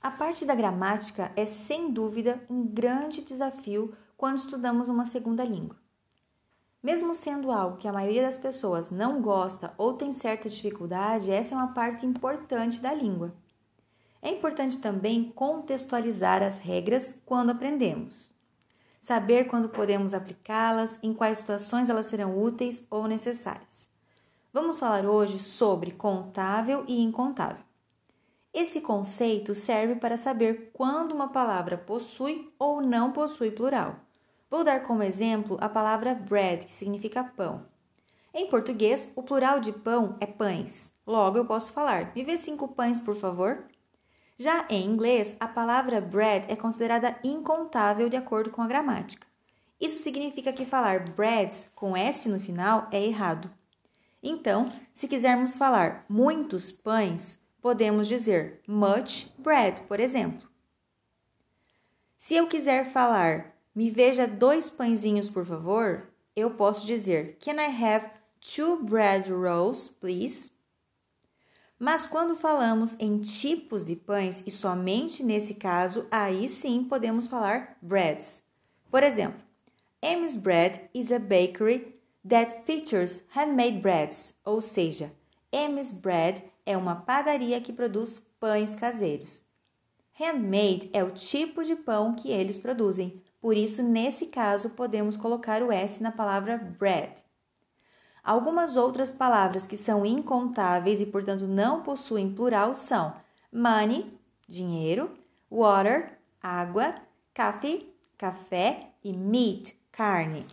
A parte da gramática é sem dúvida um grande desafio quando estudamos uma segunda língua. Mesmo sendo algo que a maioria das pessoas não gosta ou tem certa dificuldade, essa é uma parte importante da língua. É importante também contextualizar as regras quando aprendemos. Saber quando podemos aplicá-las, em quais situações elas serão úteis ou necessárias. Vamos falar hoje sobre contável e incontável. Esse conceito serve para saber quando uma palavra possui ou não possui plural. Vou dar como exemplo a palavra bread, que significa pão. Em português, o plural de pão é pães. Logo, eu posso falar: me vê cinco pães, por favor? Já em inglês, a palavra bread é considerada incontável de acordo com a gramática. Isso significa que falar breads com S no final é errado. Então, se quisermos falar muitos pães, podemos dizer much bread, por exemplo. Se eu quiser falar me veja dois pãezinhos, por favor, eu posso dizer Can I have two bread rolls, please? Mas quando falamos em tipos de pães, e somente nesse caso, aí sim podemos falar breads. Por exemplo, Amy's Bread is a bakery that features handmade breads, ou seja, Amy's Bread é uma padaria que produz pães caseiros. Handmade é o tipo de pão que eles produzem, por isso, nesse caso, podemos colocar o S na palavra bread. Algumas outras palavras que são incontáveis e, portanto, não possuem plural são money, dinheiro, water, água, coffee, café e meat, carne.